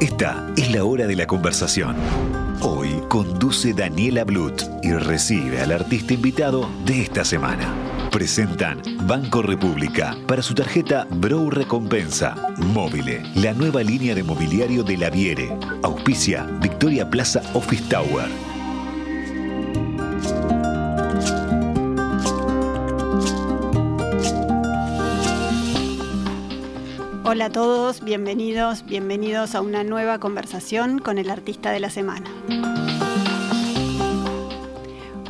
Esta es la hora de la conversación. Hoy conduce Daniela Blut y recibe al artista invitado de esta semana. Presentan Banco República para su tarjeta Brow Recompensa. Móvile, la nueva línea de mobiliario de la Viere. Auspicia Victoria Plaza Office Tower. Hola a todos, bienvenidos, bienvenidos a una nueva conversación con el artista de la semana.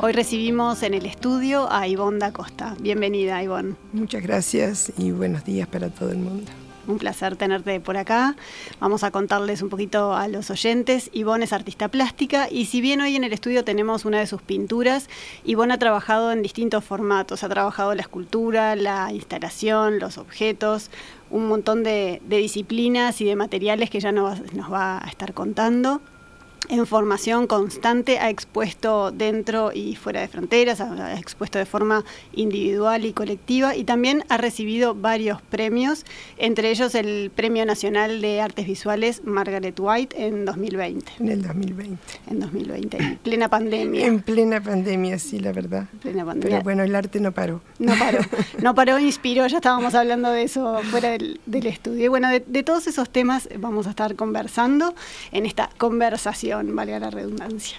Hoy recibimos en el estudio a Ivonne da Costa. Bienvenida, Ivonne. Muchas gracias y buenos días para todo el mundo. Un placer tenerte por acá. Vamos a contarles un poquito a los oyentes. Ivonne es artista plástica y si bien hoy en el estudio tenemos una de sus pinturas, Ivonne ha trabajado en distintos formatos. Ha trabajado la escultura, la instalación, los objetos, un montón de, disciplinas y de materiales que ya nos va a estar contando en formación constante, ha expuesto dentro y fuera de fronteras, ha expuesto de forma individual y colectiva y también ha recibido varios premios, entre ellos el Premio Nacional de Artes Visuales Margaret White en 2020. En el 2020. En 2020, en plena pandemia. En plena pandemia, sí, la verdad. Plena pandemia. Pero bueno, el arte no paró. No paró, no paró, inspiró, ya estábamos hablando de eso fuera del, estudio. Y bueno, de todos esos temas vamos a estar conversando en esta conversación valga la redundancia.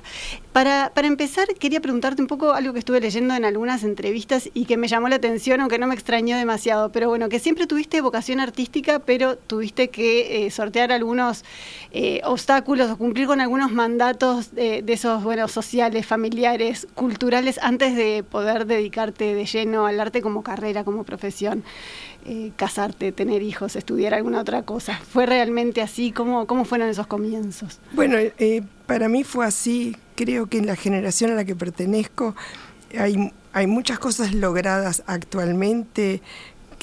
Para, para, empezar, quería preguntarte un poco algo que estuve leyendo en algunas entrevistas y que me llamó la atención, aunque no me extrañó demasiado, pero bueno, que siempre tuviste vocación artística, pero tuviste que eh, sortear algunos eh, obstáculos o cumplir con algunos mandatos de, esos, bueno, sociales, familiares, culturales, antes de poder dedicarte de lleno al arte como carrera, como profesión. Eh, casarte, tener hijos, estudiar alguna otra cosa. ¿Fue realmente así? ¿Cómo, cómo fueron esos comienzos? Bueno, eh, para mí fue así. Creo que en la generación a la que pertenezco hay, hay muchas cosas logradas actualmente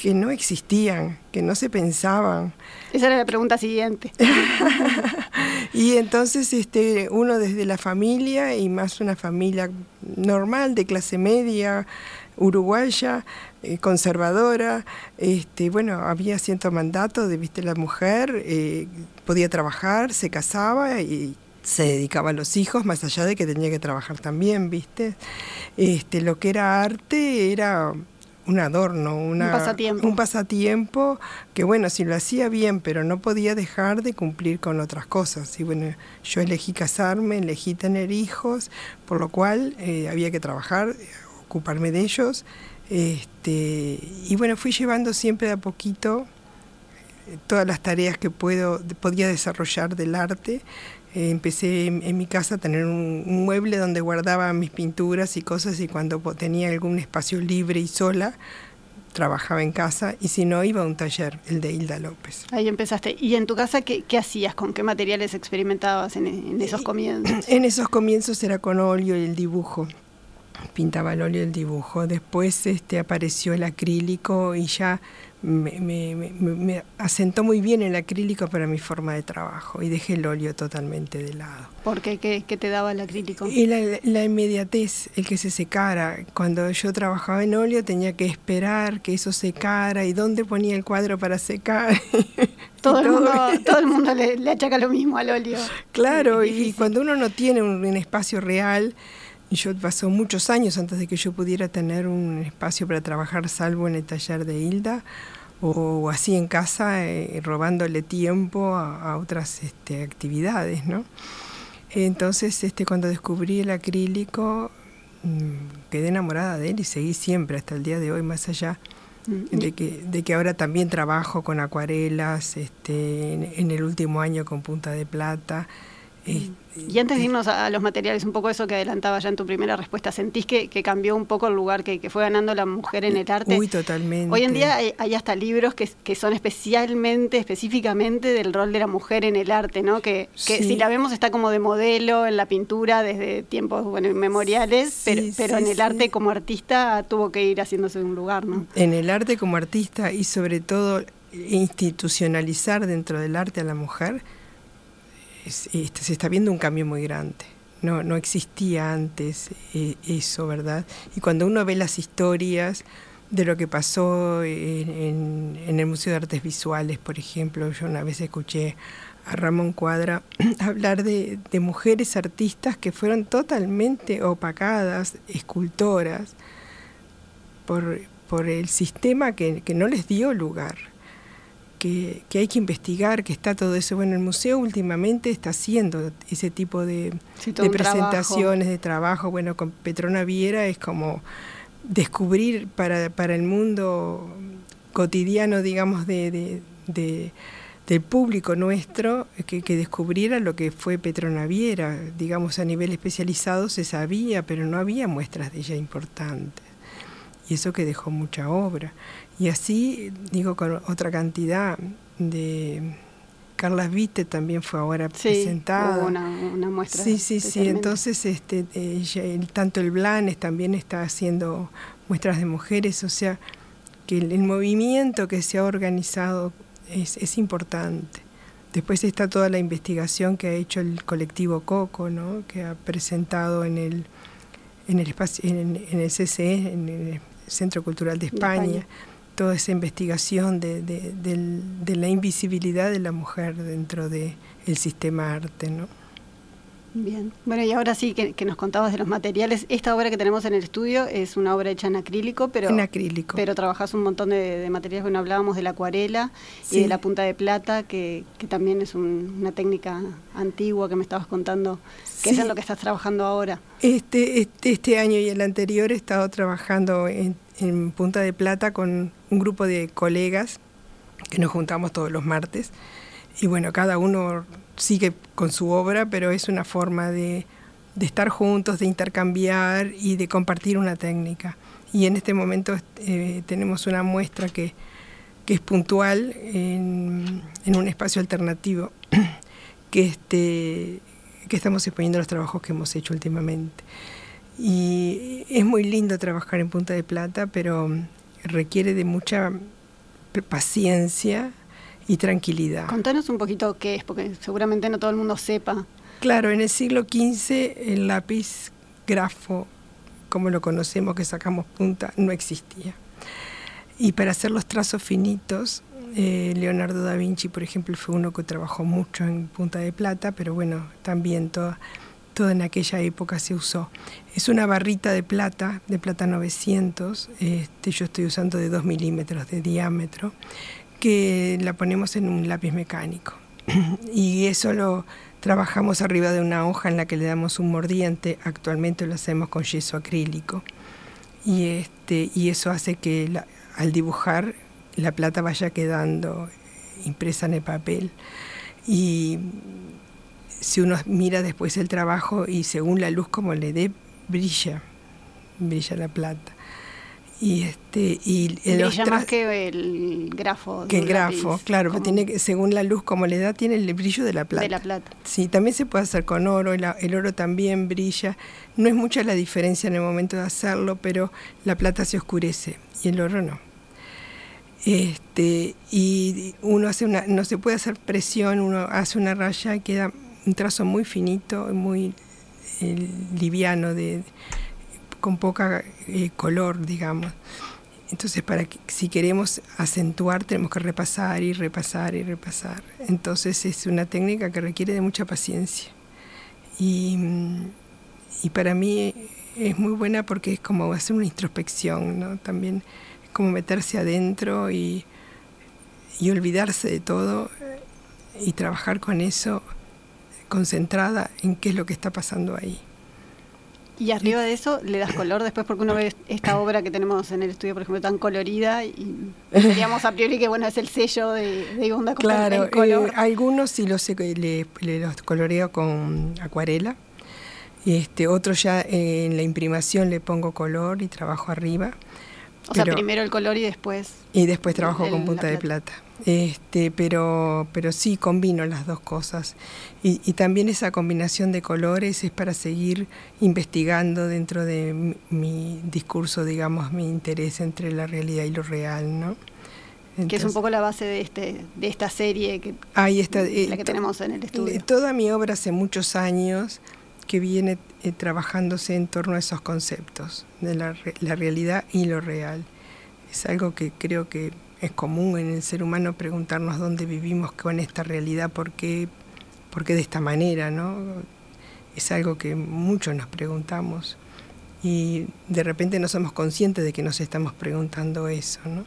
que no existían, que no se pensaban. Esa era la pregunta siguiente. y entonces este, uno desde la familia, y más una familia normal, de clase media, uruguaya, eh, conservadora, este, bueno, había cierto mandato de, viste, la mujer eh, podía trabajar, se casaba y se dedicaba a los hijos, más allá de que tenía que trabajar también, viste. Este, lo que era arte era un adorno, una, un, pasatiempo. un pasatiempo que bueno, si lo hacía bien, pero no podía dejar de cumplir con otras cosas. Y bueno, yo elegí casarme, elegí tener hijos, por lo cual eh, había que trabajar, ocuparme de ellos este, y bueno, fui llevando siempre de a poquito eh, todas las tareas que puedo, podía desarrollar del arte. Eh, empecé en, mi casa a tener un, mueble donde guardaba mis pinturas y cosas y cuando tenía algún espacio libre y sola, trabajaba en casa y si no iba a un taller, el de Hilda López. Ahí empezaste. ¿Y en tu casa qué, hacías? ¿Con qué materiales experimentabas en, en esos comienzos? En esos comienzos era con óleo y el dibujo pintaba el óleo el dibujo. Después este, apareció el acrílico y ya me, asentó muy bien el acrílico para mi forma de trabajo y dejé el óleo totalmente de lado. ¿Por qué? ¿Qué, te daba el acrílico? Y la, inmediatez, el que se secara. Cuando yo trabajaba en óleo tenía que esperar que eso secara y dónde ponía el cuadro para secar. Todo, el mundo, todo el mundo le, achaca lo mismo al óleo. Claro, y cuando uno no tiene un espacio real, yo pasó muchos años antes de que yo pudiera tener un espacio para trabajar, salvo en el taller de Hilda, o así en casa, eh, robándole tiempo a, otras este, actividades, ¿no? Entonces, este, cuando descubrí el acrílico, mm, quedé enamorada de él y seguí siempre hasta el día de hoy, más allá mm, de que, de que ahora también trabajo con acuarelas, este, en el último año con punta de plata. Y antes de irnos a los materiales, un poco eso que adelantaba ya en tu primera respuesta, ¿sentís que, cambió un poco el lugar que, fue ganando la mujer en el arte? Uy, totalmente. Hoy en día hay, hasta libros que, son especialmente, específicamente del rol de la mujer en el arte, ¿no? Que, si la vemos está como de modelo en la pintura desde tiempos bueno, inmemoriales, pero, pero en el arte como artista tuvo que ir haciéndose un lugar, ¿no? En el arte como artista y sobre todo institucionalizar dentro del arte a la mujer este, se está viendo un cambio muy grande. No, no existía antes eh, eso, ¿verdad? Y cuando uno ve las historias de lo que pasó en, el Museo de Artes Visuales, por ejemplo. Yo una vez escuché a Ramón Cuadra hablar de, mujeres artistas que fueron totalmente opacadas, escultoras, por, por el sistema que, no les dio lugar. Que, hay que investigar, que está todo eso. Bueno, el museo últimamente está haciendo ese tipo de, presentaciones, de trabajo. Bueno, con Petrona Viera es como descubrir para, para el mundo cotidiano, digamos, de, del público nuestro, que, que, descubriera lo que fue Petronaviera. Digamos, a nivel especializado se sabía, pero no había muestras de ella importantes. Y eso que dejó mucha obra. Y así, digo, con otra cantidad de Carlas Vite también fue ahora presentada. una, una, muestra. Sí, sí, sí. Entonces, este, tanto el Blanes también está haciendo muestras de mujeres, o sea, que el, movimiento que se ha organizado es, importante. Después está toda la investigación que ha hecho el colectivo Coco, ¿no? que ha presentado en el, en el, espacio, en, el CCE, en el Centro Cultural de España toda esa investigación de, de, la invisibilidad de la mujer dentro del sistema arte, ¿no? Bien, bueno y ahora sí que, nos contabas de los materiales, esta obra que tenemos en el estudio es una obra hecha en acrílico, pero, en acrílico. pero trabajas un montón de, materiales, bueno hablábamos de la acuarela y de la punta de plata, que, que también es una técnica antigua que me estabas contando, que es en lo que estás trabajando ahora. Este, este, este año y el anterior he estado trabajando en, en Punta de Plata con un grupo de colegas que nos juntamos todos los martes. Y bueno, cada uno sigue con su obra, pero es una forma de, estar juntos, de intercambiar y de compartir una técnica. Y en este momento eh, tenemos una muestra que, es puntual en, un espacio alternativo, que, este, que estamos exponiendo los trabajos que hemos hecho últimamente. Y es muy lindo trabajar en Punta de Plata, pero requiere de mucha paciencia y tranquilidad. Contanos un poquito qué es, porque seguramente no todo el mundo sepa. Claro, en el siglo XV el lápiz grafo, como lo conocemos, que sacamos punta, no existía. Y para hacer los trazos finitos, eh, Leonardo da Vinci, por ejemplo, fue uno que trabajó mucho en Punta de Plata, pero bueno, también toda todo en aquella época se usó. Es una barrita de plata, de plata 900, este, yo estoy usando de 2 milímetros de diámetro, que la ponemos en un lápiz mecánico. y eso lo trabajamos arriba de una hoja en la que le damos un mordiente, actualmente lo hacemos con yeso acrílico. Y, este, y eso hace que al dibujar la plata vaya quedando impresa en el papel. Y si uno mira después el trabajo y según la luz como le dé, brilla, brilla la plata. Y este y el brilla más que el grafo. Que el grafo, claro, tiene que, según la luz como le da tiene el brillo de la plata. De la plata. Sí, también se puede hacer con oro, el, el oro también brilla. No es mucha la diferencia en el momento de hacerlo, pero la plata se oscurece y el oro no. Este, y uno hace una, no se puede hacer presión, uno hace una raya y queda un trazo muy finito, muy eh, liviano, de, con poca eh, color, digamos. Entonces, para que, si queremos acentuar, tenemos que repasar y repasar y repasar. Entonces, es una técnica que requiere de mucha paciencia. Y, y para mí es muy buena porque es como hacer una introspección, ¿no? También es como meterse adentro y, y olvidarse de todo y trabajar con eso concentrada en qué es lo que está pasando ahí. Y arriba de eso le das color después porque uno ve esta obra que tenemos en el estudio, por ejemplo, tan colorida y diríamos a priori que bueno es el sello de, de Onda Claro, eh, algunos sí los, le, los coloreo con acuarela, este, otros ya en la imprimación le pongo color y trabajo arriba. O sea, primero el color y después... Y después trabajo con punta de plata. Este, pero, pero sí combino las dos cosas. Y, también esa combinación de colores es para seguir investigando dentro de mi, discurso, digamos, mi interés entre la realidad y lo real, ¿no? que es un poco la base de este de esta serie que ahí está, eh, la que tenemos en el estudio. Toda mi obra hace muchos años que viene eh, trabajándose en torno a esos conceptos de la, la realidad y lo real. es algo que creo que es común en el ser humano preguntarnos dónde vivimos con esta realidad, por qué, por qué de esta manera, ¿no? Es algo que muchos nos preguntamos y de repente no somos conscientes de que nos estamos preguntando eso, ¿no?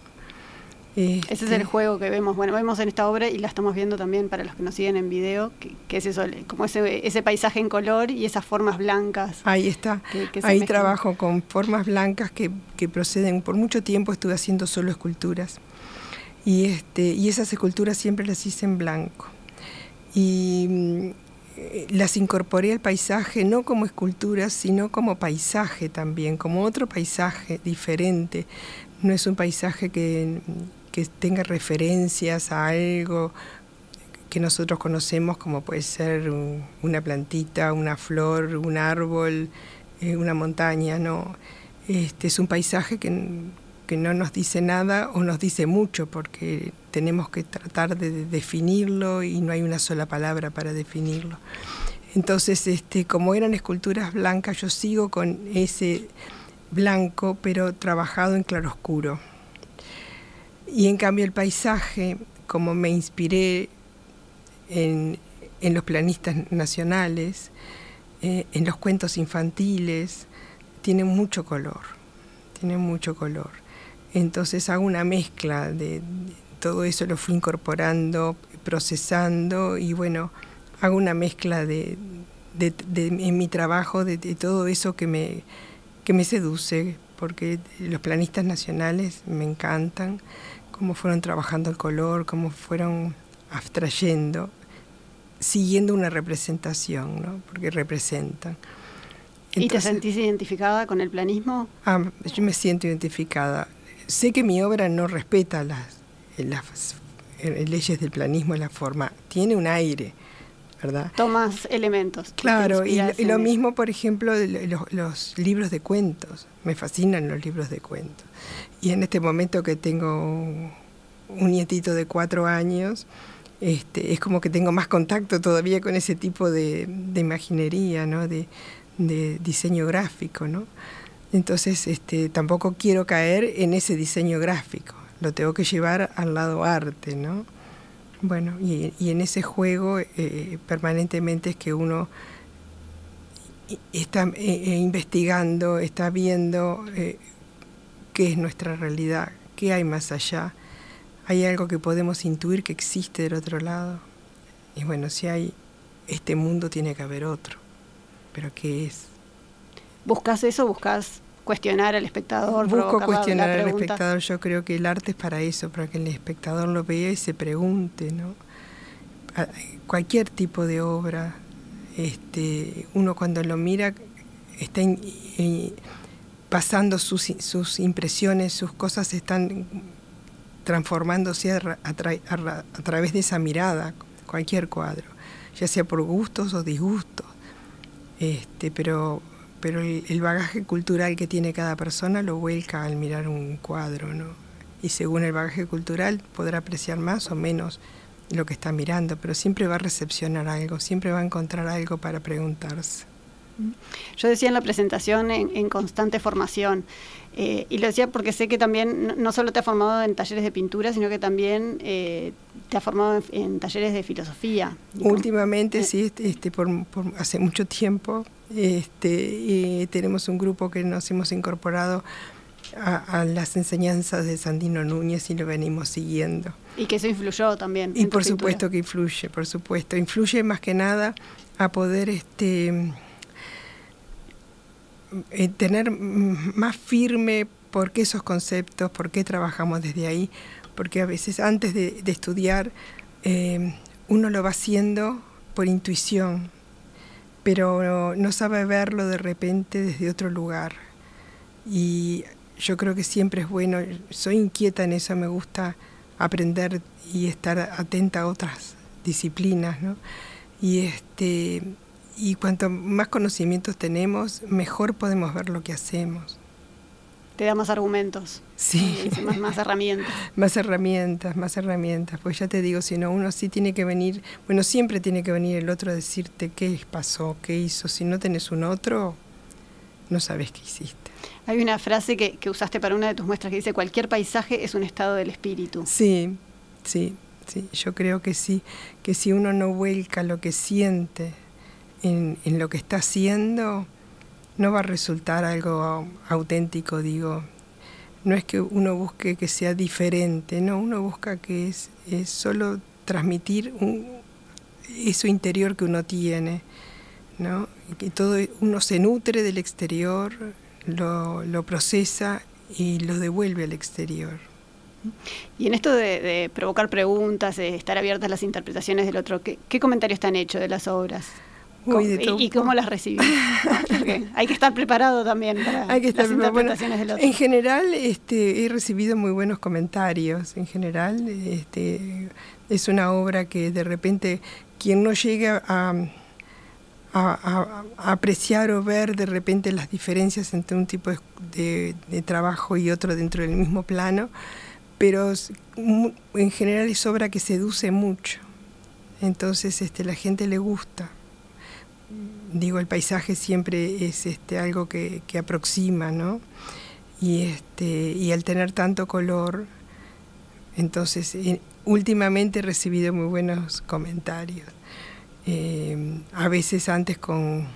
Ese es el este juego que vemos, bueno, vemos en esta obra y la estamos viendo también para los que nos siguen en video, que, es eso, como ese, ese paisaje en color y esas formas blancas. Ahí está, ahí trabajo con formas blancas que, que, proceden, por mucho tiempo estuve haciendo solo esculturas y, este, y esas esculturas siempre las hice en blanco. Y mm, las incorporé al paisaje no como esculturas, sino como paisaje también, como otro paisaje diferente. No es un paisaje que que tenga referencias a algo que nosotros conocemos como puede ser una plantita, una flor, un árbol, eh, una montaña, no. Este es un paisaje que, no nos dice nada o nos dice mucho porque tenemos que tratar de definirlo y no hay una sola palabra para definirlo. Entonces, este, como eran esculturas blancas, yo sigo con ese blanco, pero trabajado en claroscuro. Y en cambio el paisaje, como me inspiré en, los planistas nacionales, eh, en los cuentos infantiles, tiene mucho color, tiene mucho color. Entonces hago una mezcla de, todo eso, lo fui incorporando, procesando y bueno, hago una mezcla de, en mi trabajo de, todo eso que me, que me seduce, porque los planistas nacionales me encantan cómo fueron trabajando el color, cómo fueron abstrayendo, siguiendo una representación, ¿no? porque representan. ¿Y te sentís identificada con el planismo? Ah, yo me siento identificada. Sé que mi obra no respeta las, las leyes del planismo la forma, tiene un aire, ¿verdad? Tomas elementos. Claro, y, lo mismo, por ejemplo, los, los, libros de cuentos. Me fascinan los libros de cuentos. Y en este momento que tengo un nietito de cuatro años, este, es como que tengo más contacto todavía con ese tipo de, imaginería, ¿no? de, diseño gráfico. ¿no? Entonces este, tampoco quiero caer en ese diseño gráfico, lo tengo que llevar al lado arte. ¿no? Bueno, y, en ese juego eh, permanentemente es que uno está eh, eh, investigando, está viendo qué es nuestra realidad, qué hay más allá. Hay algo que podemos intuir que existe del otro lado. Y bueno, si hay este mundo, tiene que haber otro. Pero ¿qué es? ¿Buscas eso? ¿Buscas cuestionar al espectador? Busco cuestionar al espectador. Yo creo que el arte es para eso, para que el espectador lo vea y se pregunte, ¿no? Cualquier tipo de obra, este, uno cuando lo mira está pasando sus, sus impresiones, sus cosas están transformándose a, través de esa mirada, cualquier cuadro, ya sea por gustos o disgustos. Este, pero pero el, bagaje cultural que tiene cada persona lo vuelca al mirar un cuadro, ¿no? Y según el bagaje cultural podrá apreciar más o menos lo que está mirando, pero siempre va a recepcionar algo, siempre va a encontrar algo para preguntarse. Yo decía en la presentación en, constante formación, eh, y lo decía porque sé que también no solo te ha formado en talleres de pintura, sino que también eh, te ha formado en, talleres de filosofía. Últimamente, eh. sí, este, este por, hace mucho tiempo, este, tenemos un grupo que nos hemos incorporado a, las enseñanzas de Sandino Núñez y lo venimos siguiendo. Y que eso influyó también. Y por supuesto que influye, por supuesto. Influye más que nada a poder este eh, tener más firme por qué esos conceptos, por qué trabajamos desde ahí, porque a veces antes de, estudiar eh, uno lo va haciendo por intuición, pero no sabe verlo de repente desde otro lugar. Y yo creo que siempre es bueno, soy inquieta en eso, me gusta aprender y estar atenta a otras disciplinas, ¿no? Y este y cuanto más conocimientos tenemos, mejor podemos ver lo que hacemos. Te da más argumentos. Sí. Más, más, herramientas. más herramientas, más herramientas. Pues ya te digo, si no, uno sí tiene que venir, bueno, siempre tiene que venir el otro a decirte qué pasó, qué hizo. Si no tenés un otro, no sabes qué hiciste. Hay una frase que, que usaste para una de tus muestras que dice, cualquier paisaje es un estado del espíritu. Sí, sí, sí, yo creo que sí, que si uno no vuelca lo que siente en, lo que está haciendo, no va a resultar algo auténtico, digo. No es que uno busque que sea diferente, no, uno busca que es, solo transmitir un, eso interior que uno tiene, ¿no? Que todo uno se nutre del exterior, lo, procesa y lo devuelve al exterior. Y en esto de, provocar preguntas, de estar abiertas las interpretaciones del otro, ¿qué, qué comentarios te han hecho de las obras? Uy, ¿Y, ¿Y, cómo las recibís? Porque hay que estar preparado también para hay que estar las interpretaciones bueno, del otro. En general este, he recibido muy buenos comentarios. En general este, es una obra que de repente quien no llega a, a, a, apreciar o ver de repente las diferencias entre un tipo de, de, de trabajo y otro dentro del mismo plano, pero en general es obra que seduce mucho. Entonces este, la gente le gusta digo, el paisaje siempre es este, algo que, que aproxima, ¿no? Y, este, y al tener tanto color, entonces eh, últimamente he recibido muy buenos comentarios. Eh, a veces antes con,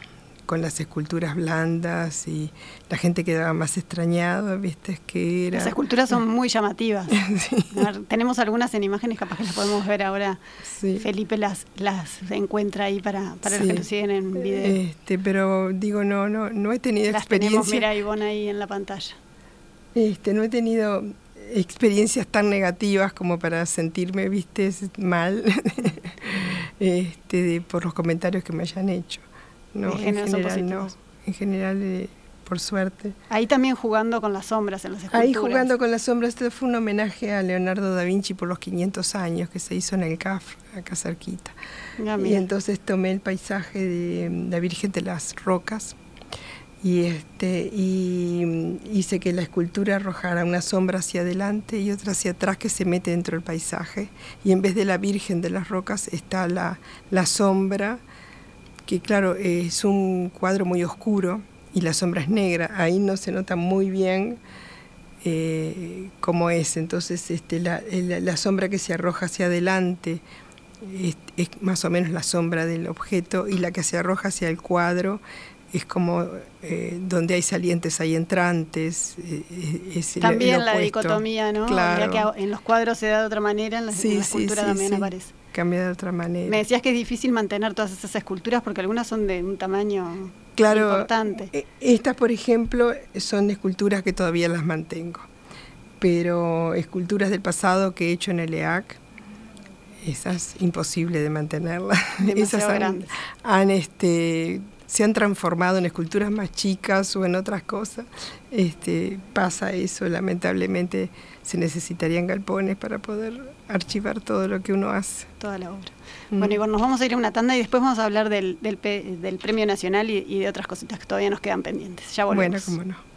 con, las esculturas blandas y la gente quedaba más extrañada, ¿viste? Que era... Las esculturas son muy llamativas. sí. ver, tenemos algunas en imágenes, capaz que las podemos ver ahora. Sí. Felipe las, las encuentra ahí para, para sí. los que nos siguen en video. Este, pero digo, no, no, no he tenido las experiencia. Tenemos, mira, Ivonne ahí en la pantalla. Este, no he tenido experiencias tan negativas como para sentirme, viste, mal este, de, por los comentarios que me hayan hecho. No, en, en general no. En general, eh, por suerte. Ahí también jugando con las sombras en las esculturas. Ahí jugando con las sombras. Este fue un homenaje a Leonardo da Vinci por los 500 años que se hizo en el CAF, acá cerquita. Ah, y entonces tomé el paisaje de la Virgen de las Rocas y, este, y hice que la escultura arrojara una sombra hacia adelante y otra hacia atrás que se mete dentro del paisaje. Y en vez de la Virgen de las Rocas está la, la sombra, que claro, es un cuadro muy oscuro y la sombra es negra. Ahí no se nota muy bien eh, cómo es. Entonces este, la, la, la, sombra que se arroja hacia adelante es, es más o menos la sombra del objeto y la que se arroja hacia el cuadro es como eh, donde hay salientes hay entrantes. Eh, es también el, el la dicotomía, ¿no? Claro. Que en los cuadros se da de otra manera, en la, sí, en la escultura sí, sí, también aparece. Cambia de otra manera. Me decías que es difícil mantener todas esas esculturas porque algunas son de un tamaño claro, importante. Estas, por ejemplo, son esculturas que todavía las mantengo, pero esculturas del pasado que he hecho en el EAC, esas imposible de mantenerlas. Demasiado esas han, grandes. han este, se han transformado en esculturas más chicas o en otras cosas. Este, pasa eso, lamentablemente se necesitarían galpones para poder archivar todo lo que uno hace. Toda la obra. Mm. Bueno, Ivonne, nos vamos a ir a una tanda y después vamos a hablar del, del, del Premio Nacional y, y, de otras cositas que todavía nos quedan pendientes. Ya volvemos. Bueno, cómo no.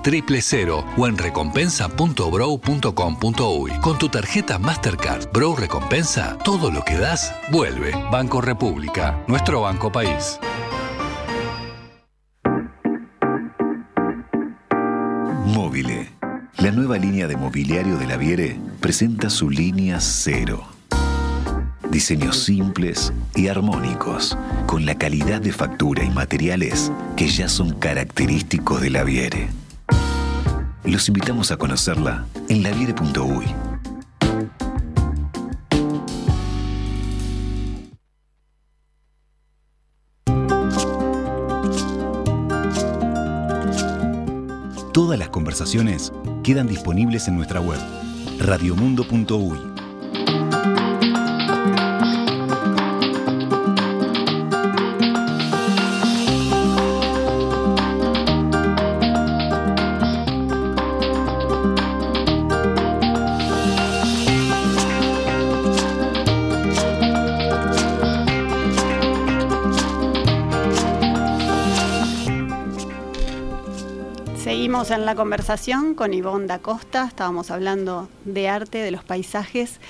000 o en recompensa.bro.com.uy. Con tu tarjeta Mastercard Bro Recompensa, todo lo que das vuelve. Banco República, nuestro banco país. Móvile. La nueva línea de mobiliario de la Viere presenta su línea cero. Diseños simples y armónicos, con la calidad de factura y materiales que ya son característicos de la Viere. Los invitamos a conocerla en laviere.uy. Todas las conversaciones quedan disponibles en nuestra web, radiomundo.uy. la conversación con Ivonne da Costa, estábamos hablando de arte, de los paisajes.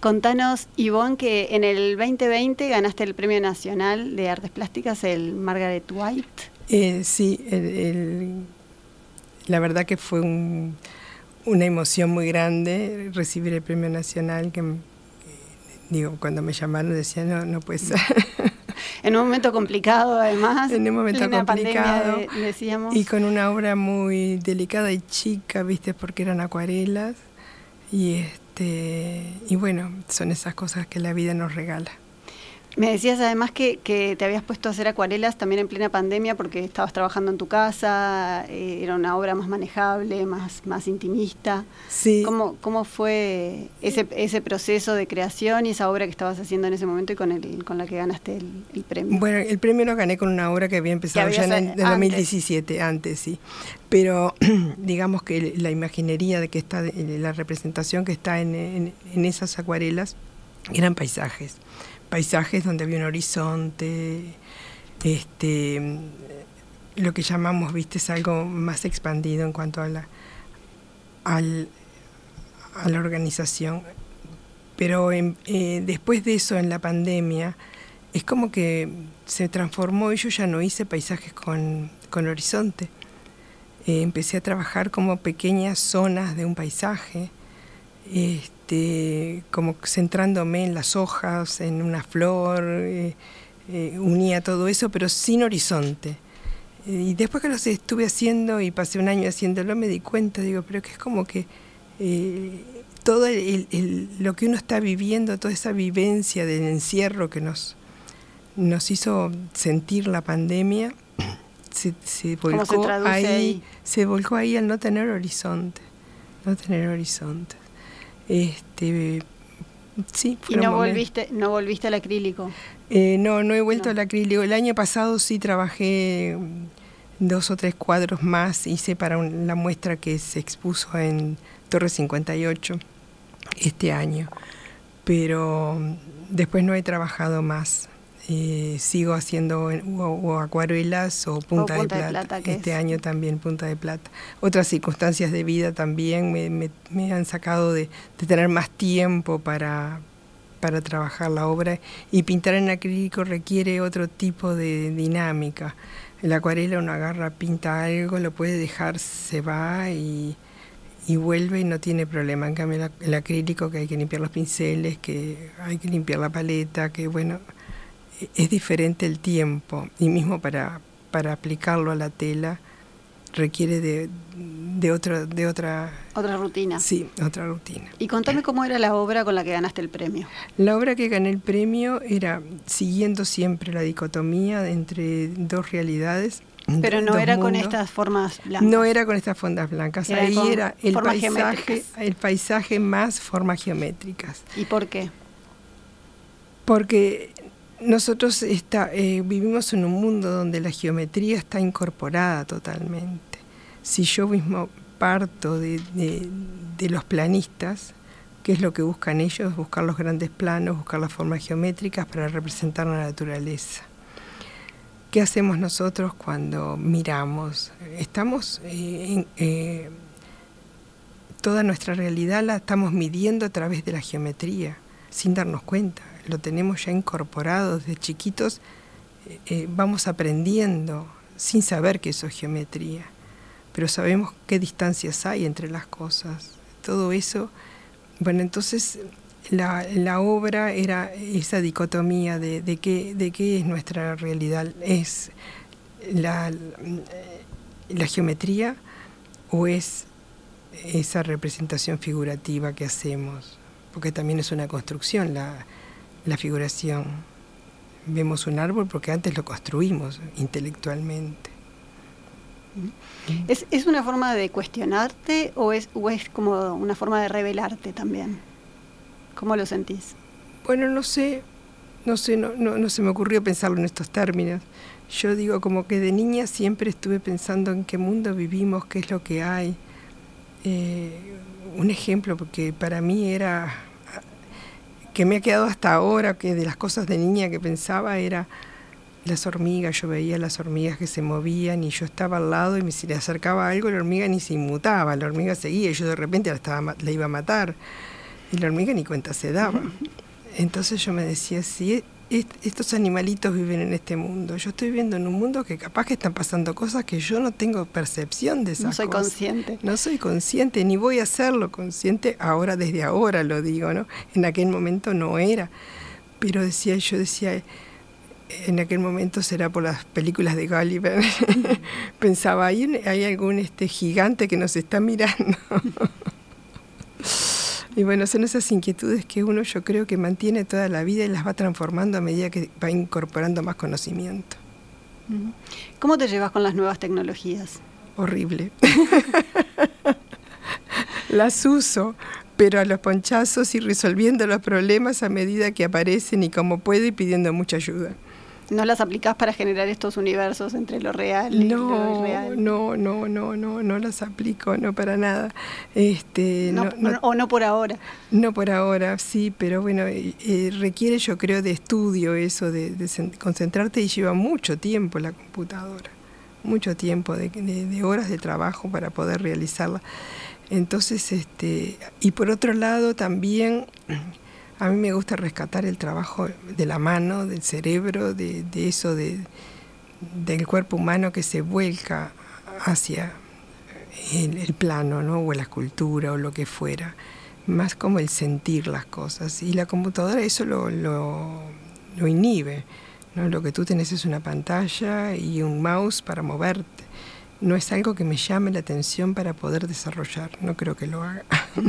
Contanos, Ivonne, que en el 2020 ganaste el Premio Nacional de Artes Plásticas, el Margaret White. Eh, sí, la verdad que fue una emoción muy grande recibir el Premio Nacional, que digo, cuando me llamaron decía, no, no puede ser. en un momento complicado además. En un momento complicado. decíamos. Y con una obra muy delicada y chica, viste, porque eran acuarelas. Y este y bueno, son esas cosas que la vida nos regala. Me decías además que, te habías puesto a hacer acuarelas también en plena pandemia porque estabas trabajando en tu casa, eh, era una obra más manejable, más, más intimista. Sí. ¿Cómo, cómo fue ese, ese proceso de creación y esa obra que estabas haciendo en ese momento y con, el, con la que ganaste el, premio? Bueno, el premio lo gané con una obra que había empezado ya en el 2017, antes, sí. Pero digamos que la imaginería de que está, la representación que está en, en esas acuarelas eran paisajes paisajes donde había un horizonte, este, lo que llamamos, viste, es algo más expandido en cuanto a la, a la organización. Pero eh, después de eso, en la pandemia, es como que se transformó y yo ya no hice paisajes con, con horizonte. Eh, empecé a trabajar como pequeñas zonas de un paisaje. Este, este, como centrándome en las hojas, en una flor, eh, eh, unía todo eso, pero sin horizonte. y después que los estuve haciendo y pasé un año haciéndolo, me di cuenta, digo, pero que es como que eh, todo lo que uno está viviendo, toda esa vivencia del encierro que nos, nos hizo sentir la pandemia, se, volcó ahí, se volcó ahí al no tener horizonte, no tener horizonte. Este, sí, ¿Y no volviste, no volviste al acrílico? Eh, no, no he vuelto al acrílico. El año pasado sí trabajé dos o tres cuadros más, hice para la muestra que se expuso en Torre 58 este año, pero después no he trabajado más. Eh, sigo haciendo o, acuarelas o punta, de plata. este año también punta de plata. Otras circunstancias de vida también me, han sacado de, tener más tiempo para, para trabajar la obra y pintar en acrílico requiere otro tipo de dinámica. En la acuarela uno agarra, pinta algo, lo puede dejar, se va y, vuelve y no tiene problema. En cambio el acrílico que hay que limpiar los pinceles, que hay que limpiar la paleta, que bueno es diferente el tiempo y mismo para, para aplicarlo a la tela requiere de, de, otra, de otra... Otra rutina. Sí, otra rutina. Y contame cómo era la obra con la que ganaste el premio. La obra que gané el premio era siguiendo siempre la dicotomía entre dos realidades. Pero no era con estas formas blancas. No era con estas fondas blancas. Ahí era el paisaje, el paisaje más formas geométricas. ¿Y por qué? Porque nosotros está, eh, vivimos en un mundo donde la geometría está incorporada totalmente. Si yo mismo parto de, los planistas, ¿qué es lo que buscan ellos? Buscar los grandes planos, buscar las formas geométricas para representar la naturaleza. ¿Qué hacemos nosotros cuando miramos? Estamos eh, eh, toda nuestra realidad la estamos midiendo a través de la geometría, sin darnos cuenta lo tenemos ya incorporado desde chiquitos, eh, eh, vamos aprendiendo sin saber que eso es geometría, pero sabemos qué distancias hay entre las cosas. Todo eso, bueno, entonces la, obra era esa dicotomía de, de, qué, de qué es nuestra realidad. ¿Es la, la geometría o es esa representación figurativa que hacemos? Porque también es una construcción. La, la figuración. Vemos un árbol porque antes lo construimos intelectualmente. ¿Es, ¿Es, una forma de cuestionarte o es, o es como una forma de revelarte también? ¿Cómo lo sentís? Bueno, no sé, no sé, no, no, se me ocurrió pensarlo en estos términos. Yo digo como que de niña siempre estuve pensando en qué mundo vivimos, qué es lo que hay. Eh, un ejemplo, porque para mí era que me ha quedado hasta ahora, que de las cosas de niña que pensaba era las hormigas, yo veía las hormigas que se movían y yo estaba al lado y si le acercaba algo la hormiga ni se inmutaba, la hormiga seguía y yo de repente la, estaba, la iba a matar. Y la hormiga ni cuenta se daba. Entonces yo me decía, si estos animalitos viven en este mundo, yo estoy viviendo en un mundo que capaz que están pasando cosas que yo no tengo percepción de esas cosas. No soy consciente. No soy consciente, ni voy a hacerlo consciente ahora, desde ahora lo digo, ¿no? En aquel momento no era. Pero decía, yo decía, en aquel momento será por las películas de Gulliver. Pensaba, ¿hay, hay algún este gigante que nos está mirando. Y bueno, son esas inquietudes que uno yo creo que mantiene toda la vida y las va transformando a medida que va incorporando más conocimiento. ¿Cómo te llevas con las nuevas tecnologías? Horrible. las uso, pero a los ponchazos y resolviendo los problemas a medida que aparecen y como puedo y pidiendo mucha ayuda. ¿No las aplicás para generar estos universos entre lo real y lo irreal? No, no, no, no, no las aplico, no para nada. Este, no, o no por ahora. No por ahora, sí, pero bueno, eh, eh, requiere yo creo de estudio eso, de, concentrarte y lleva mucho tiempo la computadora, mucho tiempo de, de horas de trabajo para poder realizarla. Entonces, este, y por otro lado también a mí me gusta rescatar el trabajo de la mano, del cerebro, de, eso, de, del cuerpo humano que se vuelca hacia el, plano, ¿no? o la escultura, o lo que fuera. Más como el sentir las cosas. Y la computadora eso lo, lo, lo inhibe. ¿no? Lo que tú tenés es una pantalla y un mouse para moverte. No es algo que me llame la atención para poder desarrollar. No creo que lo haga.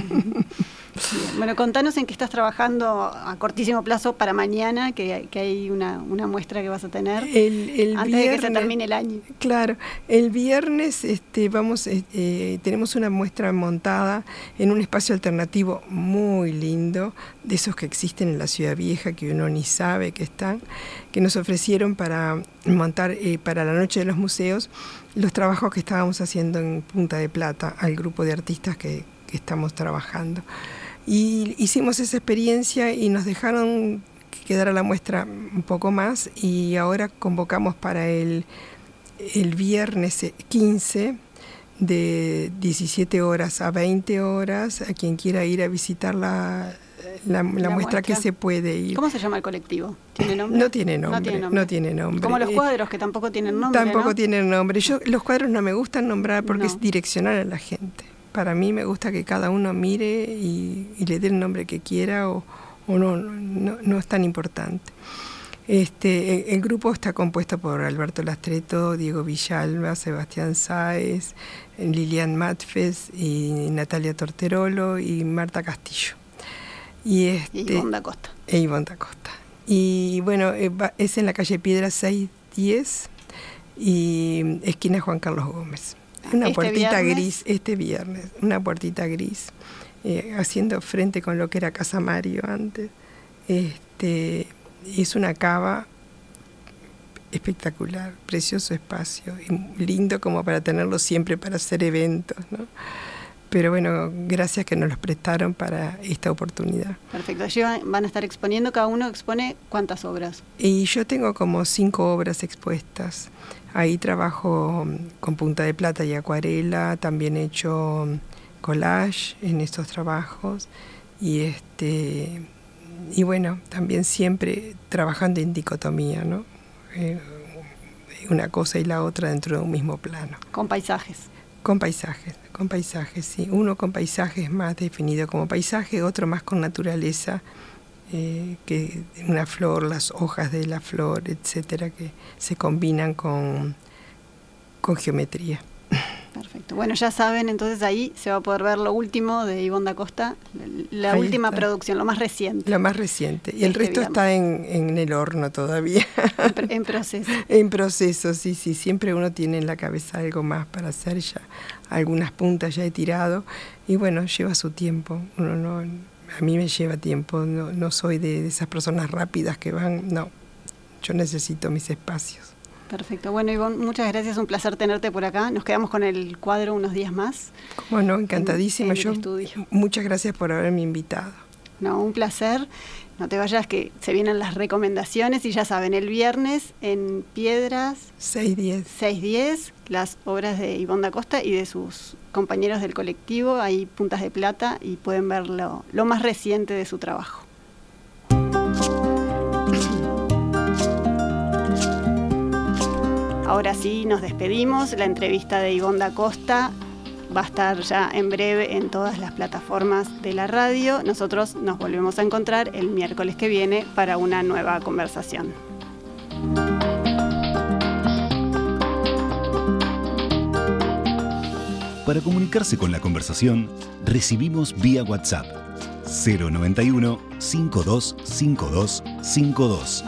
Bueno, contanos en qué estás trabajando a cortísimo plazo para mañana, que, hay una, muestra que vas a tener el, antes de que se termine el año. Claro, el viernes este, vamos, eh, eh, tenemos una muestra montada en un espacio alternativo muy lindo, de esos que existen en la ciudad vieja, que uno ni sabe que están, que nos ofrecieron para montar eh, para la Noche de los Museos los trabajos que estábamos haciendo en Punta de Plata al grupo de artistas que que estamos trabajando. Y hicimos esa experiencia y nos dejaron que quedara la muestra un poco más y ahora convocamos para el, el viernes 15 de 17 horas a 20 horas a quien quiera ir a visitar la, la, muestra, que se puede ir. ¿Cómo se llama el colectivo? ¿Tiene nombre? No tiene nombre, no tiene nombre. Como los eh, cuadros que tampoco tienen nombre. Tampoco tienen nombre. Yo los cuadros no me gustan nombrar porque es direccionar a la gente para mí me gusta que cada uno mire y, le dé el nombre que quiera o, no, no, es tan importante. Este, el, grupo está compuesto por Alberto Lastreto, Diego Villalba, Sebastián Sáez, Lilian Matfes y Natalia Torterolo y Marta Castillo. Y, este, y Ivonne Costa. E Ivonne Costa. Y bueno, eh, es en la calle Piedra 610 y esquina Juan Carlos Gómez. Una este puertita gris este viernes, una puertita gris, eh, haciendo frente con lo que era Casa Mario antes. Este, es una cava espectacular, precioso espacio, y lindo como para tenerlo siempre para hacer eventos. ¿no? Pero bueno, gracias que nos los prestaron para esta oportunidad. Perfecto. Allí van a estar exponiendo, cada uno expone cuántas obras. Y yo tengo como cinco obras expuestas. Ahí trabajo con punta de plata y acuarela, también he hecho collage en estos trabajos y este y bueno, también siempre trabajando en dicotomía, ¿no? Eh, una cosa y la otra dentro de un mismo plano. Con paisajes. Con paisajes, con paisajes, sí. Uno con paisajes más definido como paisaje, otro más con naturaleza eh, que una flor, las hojas de la flor, etcétera, que se combinan con, con geometría. Perfecto. Bueno, ya saben, entonces ahí se va a poder ver lo último de Ivonne da Costa, la última producción, lo más reciente. Lo más reciente. Y el este resto está en, en, el horno todavía. En, proceso. en proceso, sí, sí. Siempre uno tiene en la cabeza algo más para hacer ya. Algunas puntas ya he tirado. Y bueno, lleva su tiempo. Uno no a mí me lleva tiempo, no, soy de, esas personas rápidas que van, no, yo necesito mis espacios. Perfecto. Bueno, Ivonne, muchas gracias. Un placer tenerte por acá. Nos quedamos con el cuadro unos días más. Bueno, encantadísima. yo, muchas gracias por haberme invitado. No, un placer. no te vayas que se vienen las recomendaciones y ya saben, el viernes en Piedras 610. 610, las obras de Ivonne da Costa y de sus compañeros del colectivo, hay puntas de plata y pueden ver lo, lo más reciente de su trabajo. Ahora sí, nos despedimos. La entrevista de Ivonne da Costa va a estar ya en breve en todas las plataformas de la radio. Nosotros nos volvemos a encontrar el miércoles que viene para una nueva conversación. Para comunicarse con la conversación, recibimos vía WhatsApp 091 525252.